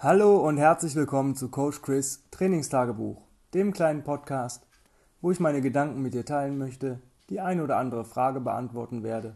Hallo und herzlich willkommen zu Coach Chris Trainingstagebuch, dem kleinen Podcast, wo ich meine Gedanken mit dir teilen möchte, die eine oder andere Frage beantworten werde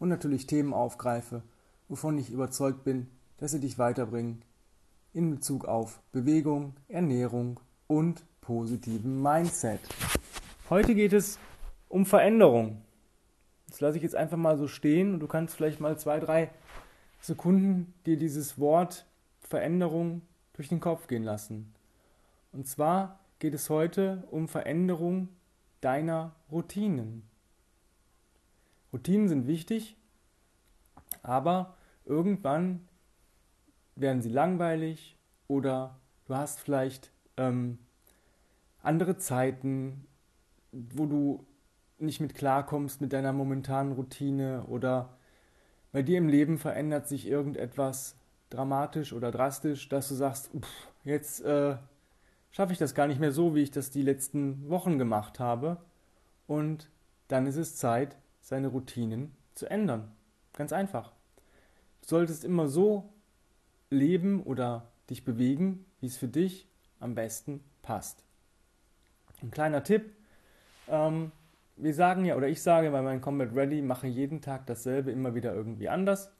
und natürlich Themen aufgreife, wovon ich überzeugt bin, dass sie dich weiterbringen in Bezug auf Bewegung, Ernährung und positiven Mindset. Heute geht es um Veränderung. Das lasse ich jetzt einfach mal so stehen und du kannst vielleicht mal zwei, drei Sekunden dir dieses Wort Veränderung durch den Kopf gehen lassen. Und zwar geht es heute um Veränderung deiner Routinen. Routinen sind wichtig, aber irgendwann werden sie langweilig oder du hast vielleicht ähm, andere Zeiten, wo du nicht mit klarkommst mit deiner momentanen Routine oder bei dir im Leben verändert sich irgendetwas dramatisch oder drastisch, dass du sagst, pff, jetzt äh, schaffe ich das gar nicht mehr so, wie ich das die letzten Wochen gemacht habe. Und dann ist es Zeit, seine Routinen zu ändern. Ganz einfach. Du solltest immer so leben oder dich bewegen, wie es für dich am besten passt. Ein kleiner Tipp. Ähm, wir sagen ja, oder ich sage bei meinem Combat Ready, mache jeden Tag dasselbe immer wieder irgendwie anders.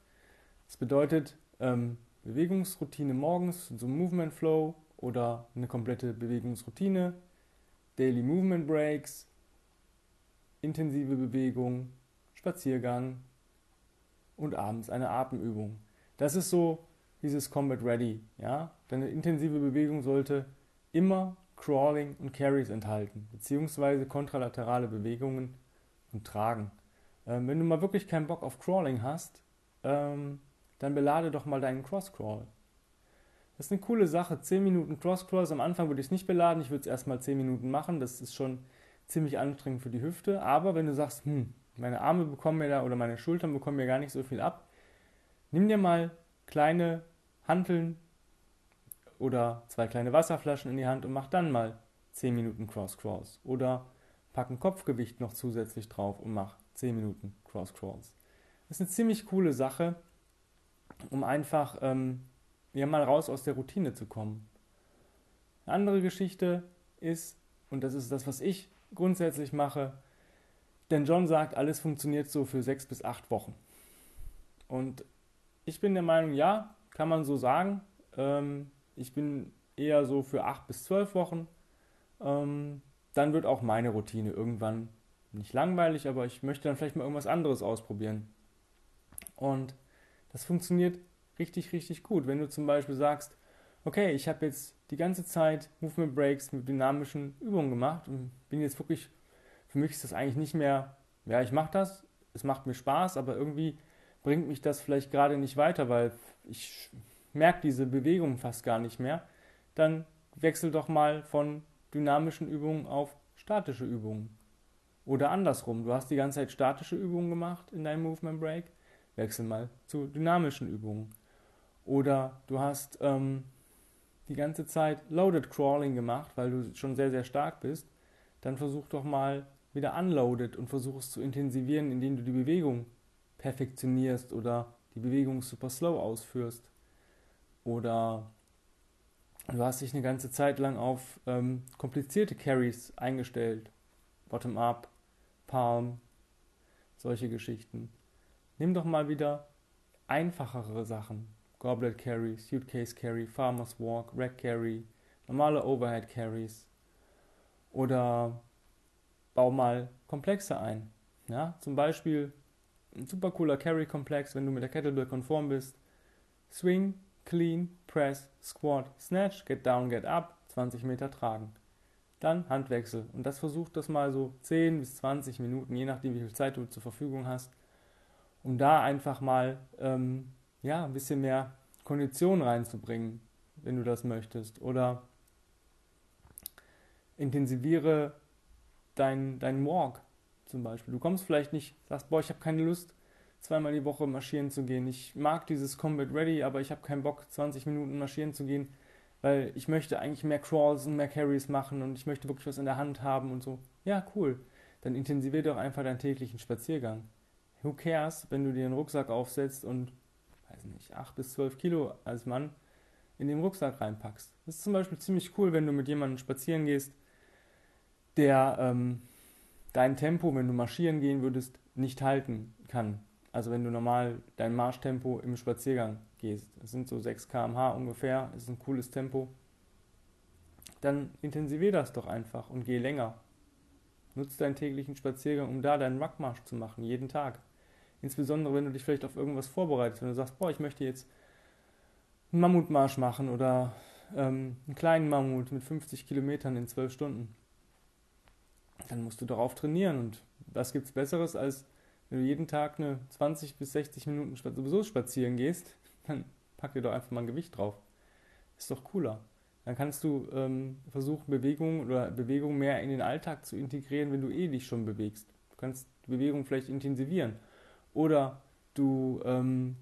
Das bedeutet, ähm, Bewegungsroutine morgens, so Movement Flow oder eine komplette Bewegungsroutine, Daily Movement Breaks, intensive Bewegung, Spaziergang und abends eine Atemübung. Das ist so dieses Combat Ready. Ja? Deine intensive Bewegung sollte immer Crawling und Carries enthalten, beziehungsweise kontralaterale Bewegungen und Tragen. Ähm, wenn du mal wirklich keinen Bock auf Crawling hast, ähm, dann belade doch mal deinen Cross-Crawl. Das ist eine coole Sache. 10 Minuten Cross-Crawls. Am Anfang würde ich es nicht beladen. Ich würde es erstmal 10 Minuten machen. Das ist schon ziemlich anstrengend für die Hüfte. Aber wenn du sagst, hm, meine Arme bekommen mir da oder meine Schultern bekommen mir gar nicht so viel ab, nimm dir mal kleine Hanteln oder zwei kleine Wasserflaschen in die Hand und mach dann mal 10 Minuten Cross-Crawls. Oder pack ein Kopfgewicht noch zusätzlich drauf und mach 10 Minuten Cross-Crawls. Das ist eine ziemlich coole Sache um einfach ähm, ja, mal raus aus der Routine zu kommen. Eine andere Geschichte ist, und das ist das, was ich grundsätzlich mache, denn John sagt, alles funktioniert so für sechs bis acht Wochen. Und ich bin der Meinung, ja, kann man so sagen. Ähm, ich bin eher so für acht bis zwölf Wochen. Ähm, dann wird auch meine Routine irgendwann nicht langweilig, aber ich möchte dann vielleicht mal irgendwas anderes ausprobieren. Und das funktioniert richtig, richtig gut. Wenn du zum Beispiel sagst, okay, ich habe jetzt die ganze Zeit Movement Breaks mit dynamischen Übungen gemacht und bin jetzt wirklich, für mich ist das eigentlich nicht mehr, ja, ich mache das, es macht mir Spaß, aber irgendwie bringt mich das vielleicht gerade nicht weiter, weil ich merke diese Bewegung fast gar nicht mehr, dann wechsel doch mal von dynamischen Übungen auf statische Übungen. Oder andersrum, du hast die ganze Zeit statische Übungen gemacht in deinem Movement Break wechsel mal zu dynamischen Übungen. Oder du hast ähm, die ganze Zeit Loaded Crawling gemacht, weil du schon sehr, sehr stark bist. Dann versuch doch mal wieder Unloaded und versuch es zu intensivieren, indem du die Bewegung perfektionierst oder die Bewegung super slow ausführst. Oder du hast dich eine ganze Zeit lang auf ähm, komplizierte Carries eingestellt. Bottom-up, Palm, solche Geschichten. Nimm doch mal wieder einfachere Sachen. Goblet Carry, Suitcase Carry, Farmer's Walk, Rack Carry, normale Overhead Carries. Oder bau mal Komplexe ein. Ja, zum Beispiel ein super cooler Carry-Komplex, wenn du mit der Kettlebell konform bist. Swing, Clean, Press, Squat, Snatch, Get Down, Get Up, 20 Meter tragen. Dann Handwechsel. Und das versucht das mal so 10 bis 20 Minuten, je nachdem wie viel Zeit du zur Verfügung hast, um da einfach mal ähm, ja, ein bisschen mehr Kondition reinzubringen, wenn du das möchtest. Oder intensiviere deinen dein Walk zum Beispiel. Du kommst vielleicht nicht, sagst, boah, ich habe keine Lust, zweimal die Woche marschieren zu gehen. Ich mag dieses Combat Ready, aber ich habe keinen Bock, 20 Minuten marschieren zu gehen, weil ich möchte eigentlich mehr Crawls und mehr Carries machen und ich möchte wirklich was in der Hand haben und so. Ja, cool. Dann intensivier doch einfach deinen täglichen Spaziergang who cares, wenn du dir einen Rucksack aufsetzt und, weiß nicht, 8 bis 12 Kilo als Mann in den Rucksack reinpackst. Das ist zum Beispiel ziemlich cool, wenn du mit jemandem spazieren gehst, der ähm, dein Tempo, wenn du marschieren gehen würdest, nicht halten kann. Also wenn du normal dein Marschtempo im Spaziergang gehst, das sind so 6 km/h ungefähr, ist ein cooles Tempo, dann intensivier das doch einfach und geh länger. Nutz deinen täglichen Spaziergang, um da deinen Ruckmarsch zu machen, jeden Tag. Insbesondere, wenn du dich vielleicht auf irgendwas vorbereitest, wenn du sagst, boah, ich möchte jetzt einen Mammutmarsch machen oder ähm, einen kleinen Mammut mit 50 Kilometern in 12 Stunden. Dann musst du darauf trainieren. Und was gibt es Besseres, als wenn du jeden Tag eine 20 bis 60 Minuten sowieso spazieren gehst, dann pack dir doch einfach mal ein Gewicht drauf. Ist doch cooler. Dann kannst du ähm, versuchen, Bewegung oder Bewegung mehr in den Alltag zu integrieren, wenn du eh dich schon bewegst. Du kannst Bewegung vielleicht intensivieren. Oder du ähm,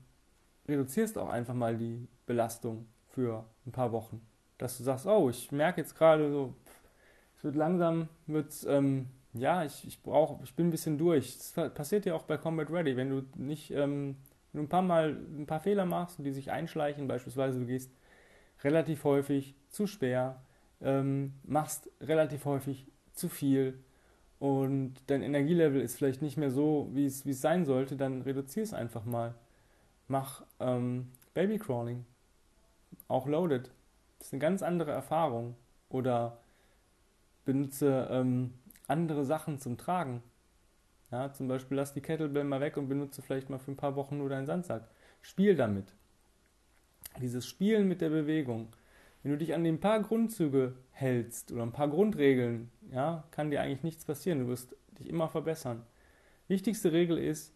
reduzierst auch einfach mal die Belastung für ein paar Wochen. Dass du sagst, oh, ich merke jetzt gerade so, es wird langsam, wird's, ähm, ja, ich, ich brauche, ich bin ein bisschen durch. Das passiert ja auch bei Combat Ready, wenn du nicht, ähm, wenn du ein paar Mal ein paar Fehler machst und die sich einschleichen, beispielsweise du gehst relativ häufig zu schwer, ähm, machst relativ häufig zu viel und dein Energielevel ist vielleicht nicht mehr so, wie es, sein sollte, dann reduzier es einfach mal. Mach ähm, Babycrawling, auch loaded. Das ist eine ganz andere Erfahrung. Oder benutze ähm, andere Sachen zum Tragen. Ja, zum Beispiel lass die Kettlebell mal weg und benutze vielleicht mal für ein paar Wochen nur deinen Sandsack. Spiel damit. Dieses Spielen mit der Bewegung wenn du dich an den paar Grundzüge hältst oder ein paar Grundregeln, ja, kann dir eigentlich nichts passieren. Du wirst dich immer verbessern. Wichtigste Regel ist,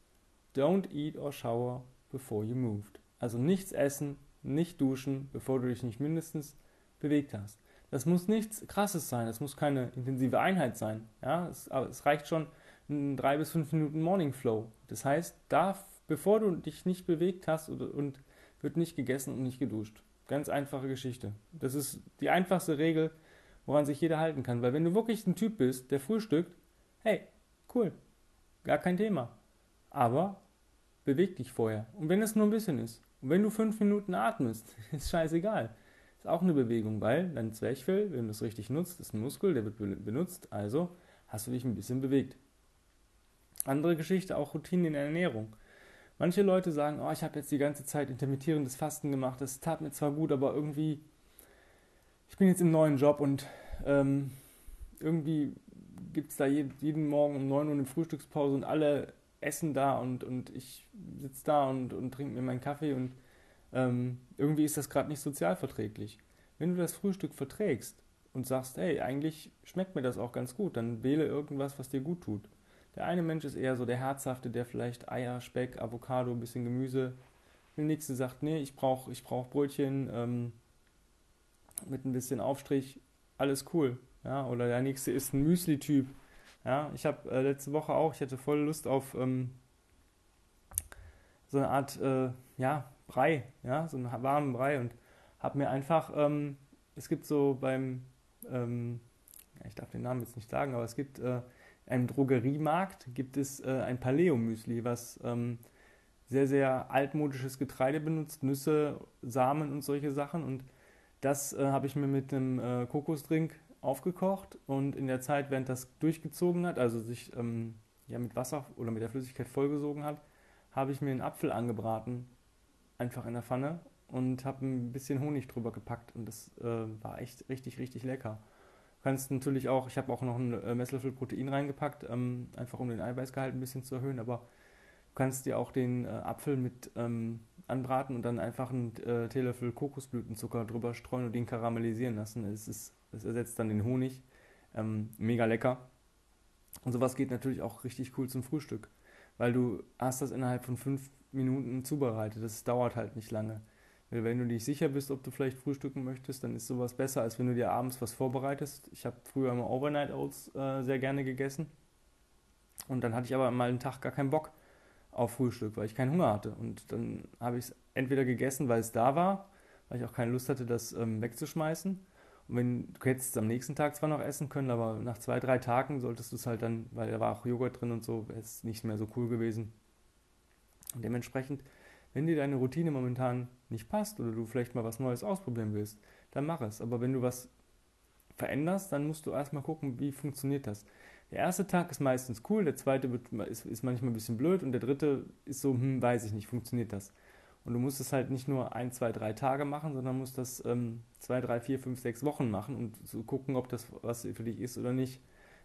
don't eat or shower before you moved. Also nichts essen, nicht duschen, bevor du dich nicht mindestens bewegt hast. Das muss nichts Krasses sein, das muss keine intensive Einheit sein. Ja, es, aber es reicht schon ein drei bis fünf Minuten Morning Flow. Das heißt, darf, bevor du dich nicht bewegt hast und, und wird nicht gegessen und nicht geduscht. Ganz einfache Geschichte. Das ist die einfachste Regel, woran sich jeder halten kann. Weil wenn du wirklich ein Typ bist, der frühstückt, hey, cool, gar kein Thema. Aber beweg dich vorher. Und wenn es nur ein bisschen ist. Und wenn du fünf Minuten atmest, ist scheißegal. Ist auch eine Bewegung, weil dein Zwerchfell, wenn du es richtig nutzt, ist ein Muskel, der wird benutzt. Also hast du dich ein bisschen bewegt. Andere Geschichte, auch Routinen in der Ernährung. Manche Leute sagen, oh, ich habe jetzt die ganze Zeit intermittierendes Fasten gemacht, das tat mir zwar gut, aber irgendwie, ich bin jetzt im neuen Job und ähm, irgendwie gibt es da jeden Morgen um 9 Uhr eine Frühstückspause und alle essen da und, und ich sitze da und, und trinke mir meinen Kaffee und ähm, irgendwie ist das gerade nicht sozialverträglich. Wenn du das Frühstück verträgst und sagst, hey, eigentlich schmeckt mir das auch ganz gut, dann wähle irgendwas, was dir gut tut. Der eine Mensch ist eher so der Herzhafte, der vielleicht Eier, Speck, Avocado, ein bisschen Gemüse. Der nächste sagt, nee, ich brauche ich brauch Brötchen ähm, mit ein bisschen Aufstrich, alles cool. Ja, oder der nächste ist ein Müsli-Typ. Ja, ich habe äh, letzte Woche auch, ich hatte voll Lust auf ähm, so eine Art, äh, ja, Brei, ja, so einen warmen Brei und habe mir einfach, ähm, es gibt so beim, ähm, ich darf den Namen jetzt nicht sagen, aber es gibt äh, einem Drogeriemarkt gibt es äh, ein Paleo-Müsli, was ähm, sehr, sehr altmodisches Getreide benutzt, Nüsse, Samen und solche Sachen. Und das äh, habe ich mir mit einem äh, Kokosdrink aufgekocht. Und in der Zeit, während das durchgezogen hat, also sich ähm, ja, mit Wasser oder mit der Flüssigkeit vollgesogen hat, habe ich mir einen Apfel angebraten, einfach in der Pfanne und habe ein bisschen Honig drüber gepackt. Und das äh, war echt richtig, richtig lecker kannst natürlich auch, ich habe auch noch einen äh, Messlöffel Protein reingepackt, ähm, einfach um den Eiweißgehalt ein bisschen zu erhöhen, aber du kannst dir auch den äh, Apfel mit ähm, anbraten und dann einfach einen äh, Teelöffel Kokosblütenzucker drüber streuen und den karamellisieren lassen. Es, ist, es ersetzt dann den Honig. Ähm, mega lecker. Und sowas geht natürlich auch richtig cool zum Frühstück, weil du hast das innerhalb von fünf Minuten zubereitet. Das dauert halt nicht lange. Wenn du nicht sicher bist, ob du vielleicht frühstücken möchtest, dann ist sowas besser, als wenn du dir abends was vorbereitest. Ich habe früher immer Overnight Oats äh, sehr gerne gegessen. Und dann hatte ich aber mal einen Tag gar keinen Bock auf Frühstück, weil ich keinen Hunger hatte. Und dann habe ich es entweder gegessen, weil es da war, weil ich auch keine Lust hatte, das ähm, wegzuschmeißen. Und wenn du hättest es am nächsten Tag zwar noch essen können, aber nach zwei, drei Tagen solltest du es halt dann, weil da war auch Joghurt drin und so, ist nicht mehr so cool gewesen. Und dementsprechend Wenn dir deine Routine momentan nicht passt oder du vielleicht mal was Neues ausprobieren willst, dann mach es. Aber wenn du was veränderst, dann musst du erstmal gucken, wie funktioniert das. Der erste Tag ist meistens cool, der zweite ist, ist manchmal ein bisschen blöd und der dritte ist so, hm, weiß ich nicht, funktioniert das. Und du musst es halt nicht nur ein, zwei, drei Tage machen, sondern musst das ähm, zwei, drei, vier, fünf, sechs Wochen machen und so gucken, ob das was für dich ist oder nicht.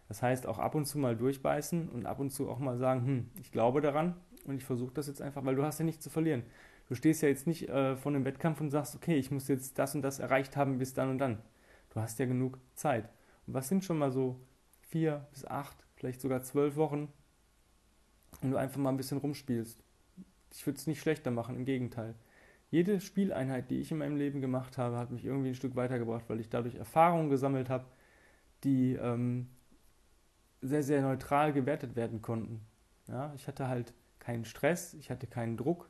Das heißt, auch ab und zu mal durchbeißen und ab und zu auch mal sagen, hm, ich glaube daran und ich versuche das jetzt einfach, weil du hast ja nichts zu verlieren. Du stehst ja jetzt nicht äh, vor einem Wettkampf und sagst, okay, ich muss jetzt das und das erreicht haben bis dann und dann. Du hast ja genug Zeit. Und was sind schon mal so vier bis acht, vielleicht sogar zwölf Wochen, wenn du einfach mal ein bisschen rumspielst? Ich würde es nicht schlechter machen, im Gegenteil. Jede Spieleinheit, die ich in meinem Leben gemacht habe, hat mich irgendwie ein Stück weitergebracht, weil ich dadurch Erfahrungen gesammelt habe, die ähm, sehr, sehr neutral gewertet werden konnten. Ja, ich hatte halt keinen Stress, ich hatte keinen Druck,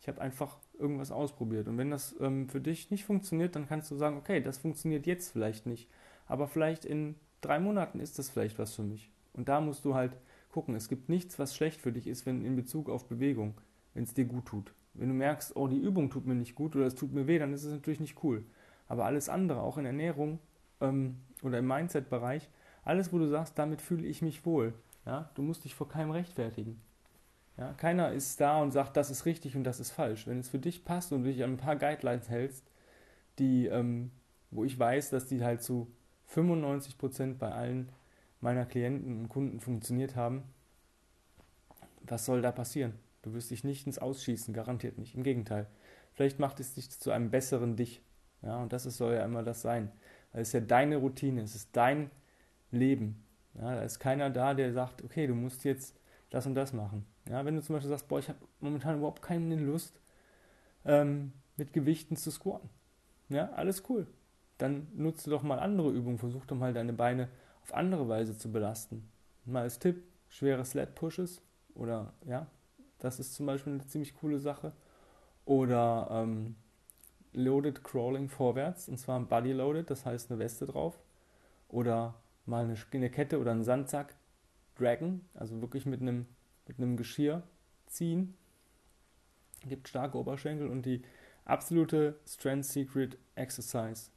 ich habe einfach irgendwas ausprobiert. Und wenn das ähm, für dich nicht funktioniert, dann kannst du sagen, okay, das funktioniert jetzt vielleicht nicht, aber vielleicht in drei Monaten ist das vielleicht was für mich. Und da musst du halt gucken, es gibt nichts, was schlecht für dich ist, wenn in Bezug auf Bewegung wenn es dir gut tut. Wenn du merkst, oh, die Übung tut mir nicht gut oder es tut mir weh, dann ist es natürlich nicht cool. Aber alles andere, auch in Ernährung ähm, oder im Mindset-Bereich, alles, wo du sagst, damit fühle ich mich wohl, ja, du musst dich vor keinem rechtfertigen. Ja, keiner ist da und sagt, das ist richtig und das ist falsch. Wenn es für dich passt und du dich an ein paar Guidelines hältst, die, ähm, wo ich weiß, dass die halt zu 95% bei allen meiner Klienten und Kunden funktioniert haben, was soll da passieren? Du wirst dich nicht ins Ausschießen, garantiert nicht. Im Gegenteil. Vielleicht macht es dich zu einem besseren Dich. Ja, und das soll ja immer das sein. Es ist ja deine Routine, es ist dein Leben. Ja, da ist keiner da, der sagt, okay, du musst jetzt das und das machen. Ja, wenn du zum Beispiel sagst, boah, ich habe momentan überhaupt keine Lust, ähm, mit Gewichten zu squatten. Ja, alles cool. Dann nutze doch mal andere Übungen, versuch doch mal deine Beine auf andere Weise zu belasten. Mal als Tipp, schwere Sled Pushes oder ja, das ist zum Beispiel eine ziemlich coole Sache. Oder ähm, Loaded Crawling vorwärts, und zwar Body Loaded, das heißt eine Weste drauf. Oder mal eine, eine Kette oder einen Sandsack Dragon, also wirklich mit einem, mit einem Geschirr ziehen. Gibt starke Oberschenkel und die absolute Strength Secret Exercise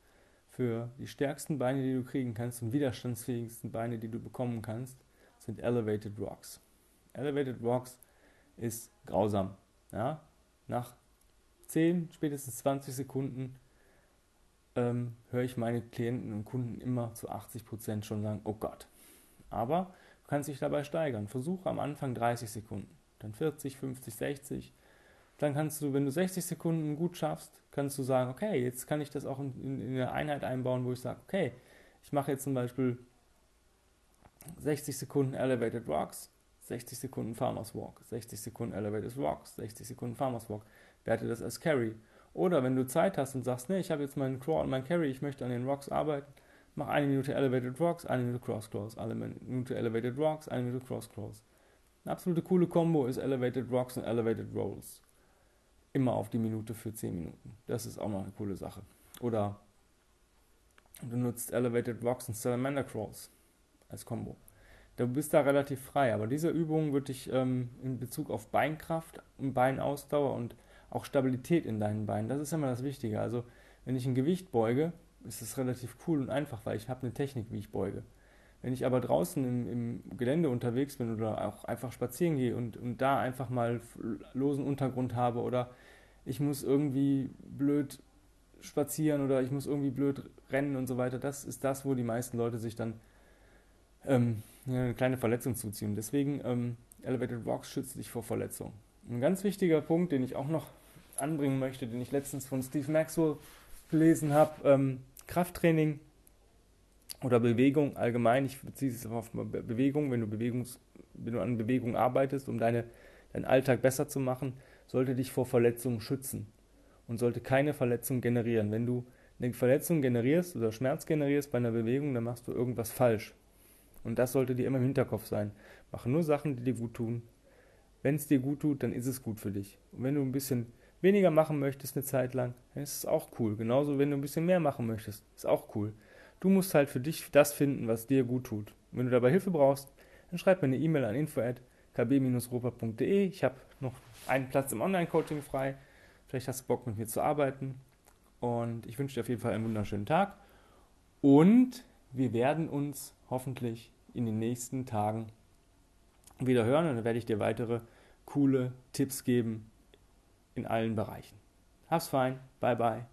für die stärksten Beine, die du kriegen kannst und widerstandsfähigsten Beine, die du bekommen kannst, sind Elevated Rocks. Elevated Rocks ist grausam. Ja? Nach 10, spätestens 20 Sekunden ähm, höre ich meine Klienten und Kunden immer zu 80 Prozent schon sagen, oh Gott. Aber kannst dich dabei steigern. Versuche am Anfang 30 Sekunden, dann 40, 50, 60. Dann kannst du, wenn du 60 Sekunden gut schaffst, kannst du sagen, okay, jetzt kann ich das auch in, in, in eine Einheit einbauen, wo ich sage, okay, ich mache jetzt zum Beispiel 60 Sekunden Elevated Rocks, 60 Sekunden Farmers Walk, 60 Sekunden Elevated Rocks, 60 Sekunden Farmers Walk. Werte das als Carry. Oder wenn du Zeit hast und sagst, nee, ich habe jetzt meinen Crawl und meinen Carry, ich möchte an den Rocks arbeiten, mach eine Minute Elevated Rocks, eine Minute Cross Crawls, eine Minute Elevated Rocks, eine Minute Cross Crawls. Eine absolute coole Combo ist Elevated Rocks und Elevated Rolls. Immer auf die Minute für 10 Minuten. Das ist auch noch eine coole Sache. Oder du nutzt Elevated Rocks und Salamander Crawls als Combo. Du bist da relativ frei, aber diese Übung wird dich ähm, in Bezug auf Beinkraft und Beinausdauer und auch Stabilität in deinen Beinen, das ist immer das Wichtige. Also wenn ich ein Gewicht beuge, ist es relativ cool und einfach, weil ich habe eine Technik, wie ich beuge. Wenn ich aber draußen im, im, Gelände unterwegs bin oder auch einfach spazieren gehe und, und da einfach mal losen Untergrund habe oder ich muss irgendwie blöd spazieren oder ich muss irgendwie blöd rennen und so weiter, das ist das, wo die meisten Leute sich dann ähm, eine kleine Verletzung zuziehen. Deswegen ähm, Elevated Rocks schützt dich vor Verletzungen. Ein ganz wichtiger Punkt, den ich auch noch anbringen möchte, den ich letztens von Steve Maxwell gelesen habe, ähm, Krafttraining oder Bewegung allgemein, ich beziehe es auf Bewegung, wenn du, Bewegungs, wenn du an Bewegung arbeitest, um deine, deinen Alltag besser zu machen, sollte dich vor Verletzungen schützen und sollte keine Verletzung generieren. Wenn du eine Verletzung generierst oder Schmerz generierst bei einer Bewegung, dann machst du irgendwas falsch. Und das sollte dir immer im Hinterkopf sein. Mache nur Sachen, die dir gut tun. Wenn es dir gut tut, dann ist es gut für dich. Und wenn du ein bisschen weniger machen möchtest eine Zeit lang, dann ist es auch cool. Genauso, wenn du ein bisschen mehr machen möchtest, ist auch cool. Du musst halt für dich das finden, was dir gut tut. Wenn du dabei Hilfe brauchst, dann schreib mir eine E-Mail an info@kb-ropa.de. Ich habe noch einen Platz im Online-Coaching frei. Vielleicht hast du Bock, mit mir zu arbeiten. Und ich wünsche dir auf jeden Fall einen wunderschönen Tag. Und wir werden uns hoffentlich in den nächsten Tagen wieder hören und dann werde ich dir weitere coole Tipps geben in allen Bereichen. Hab's fein. Bye bye.